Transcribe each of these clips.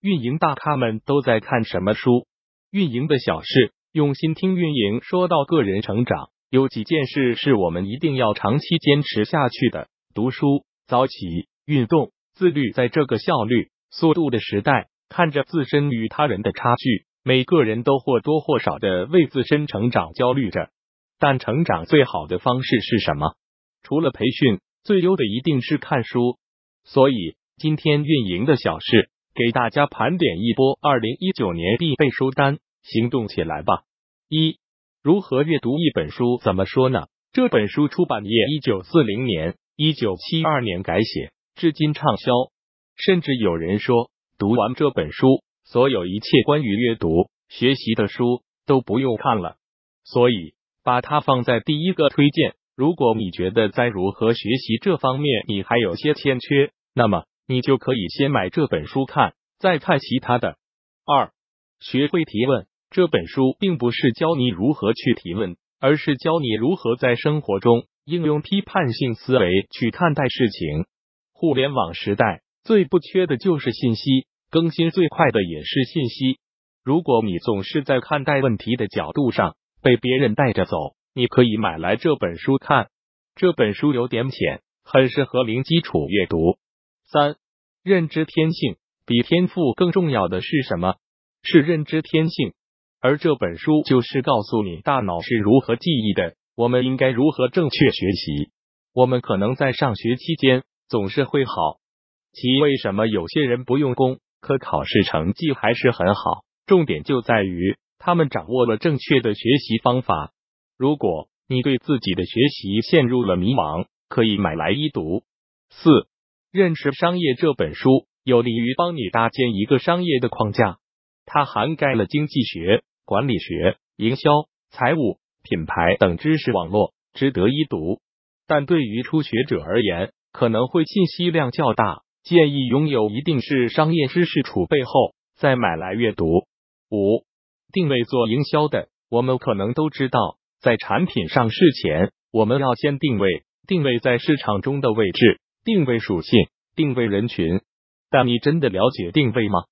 运营大咖们都在看什么书？运营的小事，用心听运营。说到个人成长，有几件事是我们一定要长期坚持下去的：读书、早起、运动、自律。在这个效率、速度的时代，看着自身与他人的差距，每个人都或多或少的为自身成长焦虑着。但成长最好的方式是什么？除了培训，最优的一定是看书。所以今天运营的小事。给大家盘点一波二零一九年必备书单，行动起来吧！一、如何阅读一本书？怎么说呢？这本书出版业一九四零年、一九七二年改写，至今畅销。甚至有人说，读完这本书，所有一切关于阅读、学习的书都不用看了。所以把它放在第一个推荐。如果你觉得在如何学习这方面你还有些欠缺，那么。你就可以先买这本书看，再看其他的。二，学会提问。这本书并不是教你如何去提问，而是教你如何在生活中应用批判性思维去看待事情。互联网时代最不缺的就是信息，更新最快的也是信息。如果你总是在看待问题的角度上被别人带着走，你可以买来这本书看。这本书有点浅，很适合零基础阅读。三、认知天性比天赋更重要的是什么？是认知天性。而这本书就是告诉你大脑是如何记忆的，我们应该如何正确学习。我们可能在上学期间总是会好，其为什么有些人不用功，可考试成绩还是很好？重点就在于他们掌握了正确的学习方法。如果你对自己的学习陷入了迷茫，可以买来一读。四。认识商业这本书有利于帮你搭建一个商业的框架，它涵盖了经济学、管理学、营销、财务、品牌等知识网络，值得一读。但对于初学者而言，可能会信息量较大，建议拥有一定是商业知识储备后再买来阅读。五、定位做营销的，我们可能都知道，在产品上市前，我们要先定位，定位在市场中的位置。定位属性，定位人群，但你真的了解定位吗？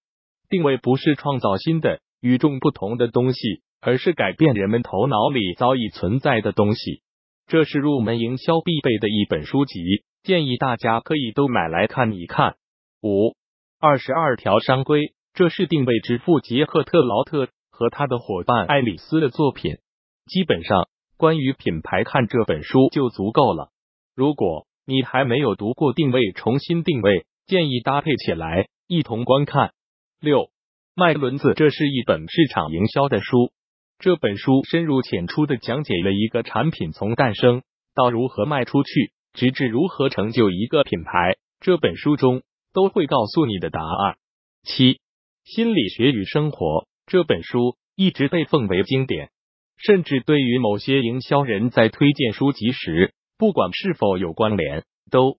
定位不是创造新的、与众不同的东西，而是改变人们头脑里早已存在的东西。这是入门营销必备的一本书籍，建议大家可以都买来看一看。五二十二条商规，这是定位之父杰克特劳特和他的伙伴爱丽丝的作品。基本上，关于品牌，看这本书就足够了。如果你还没有读过定位，重新定位，建议搭配起来一同观看。六卖轮子，这是一本市场营销的书。这本书深入浅出的讲解了一个产品从诞生到如何卖出去，直至如何成就一个品牌。这本书中都会告诉你的答案。七心理学与生活，这本书一直被奉为经典，甚至对于某些营销人在推荐书籍时。不管是否有关联，都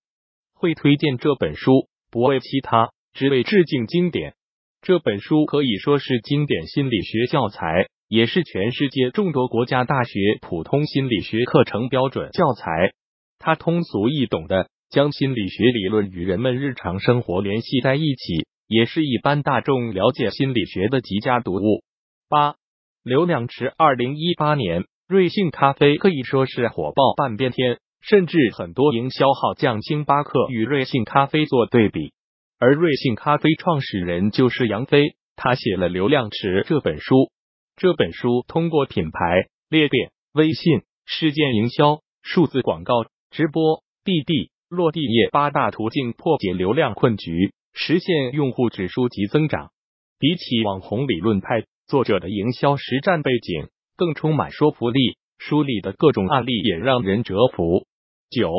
会推荐这本书，不为其他，只为致敬经典。这本书可以说是经典心理学教材，也是全世界众多国家大学普通心理学课程标准教材。它通俗易懂的将心理学理论与人们日常生活联系在一起，也是一般大众了解心理学的极佳读物。八流量池，二零一八年，瑞幸咖啡可以说是火爆半边天。甚至很多营销号将星巴克与瑞幸咖啡做对比，而瑞幸咖啡创始人就是杨飞，他写了《流量池》这本书。这本书通过品牌裂变、微信、事件营销、数字广告、直播、滴滴、落地业八大途径破解流量困局，实现用户指数级增长。比起网红理论派，作者的营销实战背景更充满说服力。书里的各种案例也让人折服。九，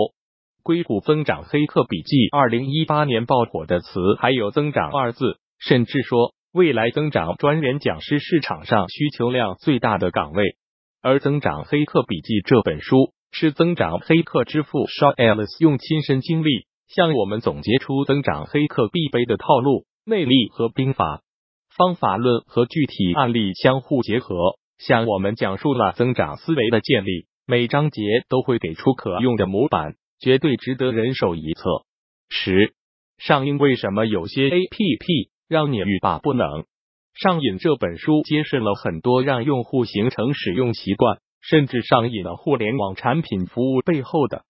硅谷增长黑客笔记，二零一八年爆火的词还有“增长”二字，甚至说未来增长专员讲师市场上需求量最大的岗位。而《增长黑客笔记》这本书是增长黑客之父 Sean Ellis 用亲身经历向我们总结出增长黑客必备的套路、内力和兵法，方法论和具体案例相互结合。向我们讲述了增长思维的建立，每章节都会给出可用的模板，绝对值得人手一册。十上映为什么有些 A P P 让你欲罢不能。上瘾这本书揭示了很多让用户形成使用习惯，甚至上瘾的互联网产品服务背后的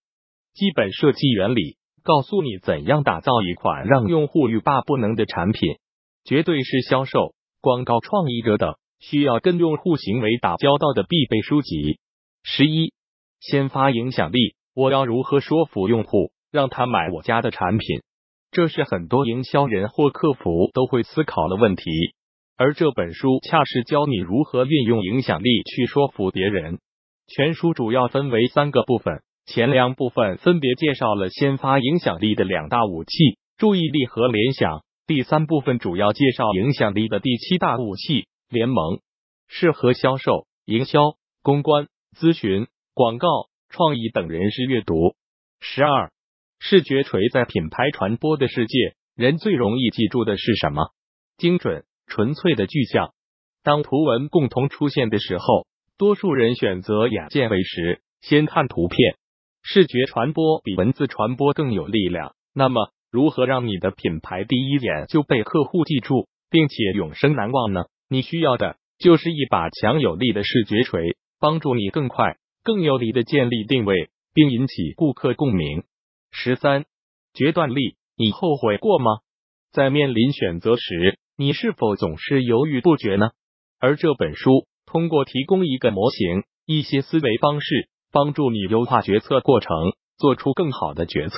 基本设计原理，告诉你怎样打造一款让用户欲罢不能的产品，绝对是销售、广告创意者等需要跟用户行为打交道的必备书籍。十一，先发影响力，我要如何说服用户让他买我家的产品？这是很多营销人或客服都会思考的问题。而这本书恰是教你如何运用影响力去说服别人。全书主要分为三个部分，前两部分分别介绍了先发影响力的两大武器——注意力和联想。第三部分主要介绍影响力的第七大武器——联盟，适合销售、营销、公关、咨询、广告、创意等人士阅读。十二，视觉锤在品牌传播的世界，人最容易记住的是什么？精准。纯粹的具象。当图文共同出现的时候，多数人选择眼见为实，先看图片。视觉传播比文字传播更有力量。那么，如何让你的品牌第一眼就被客户记住，并且永生难忘呢？你需要的就是一把强有力的视觉锤，帮助你更快、更有力的建立定位，并引起顾客共鸣。十三，决断力，你后悔过吗？在面临选择时。你是否总是犹豫不决呢？而这本书通过提供一个模型、一些思维方式，帮助你优化决策过程，做出更好的决策。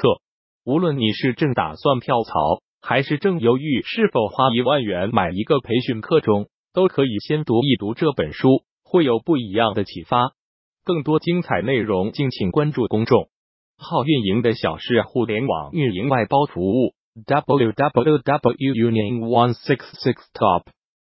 无论你是正打算跳槽，还是正犹豫是否花一万元买一个培训课中，都可以先读一读这本书，会有不一样的启发。更多精彩内容，敬请关注公众号“运营的小事互联网运营外包服务”。w w w. union one six six. top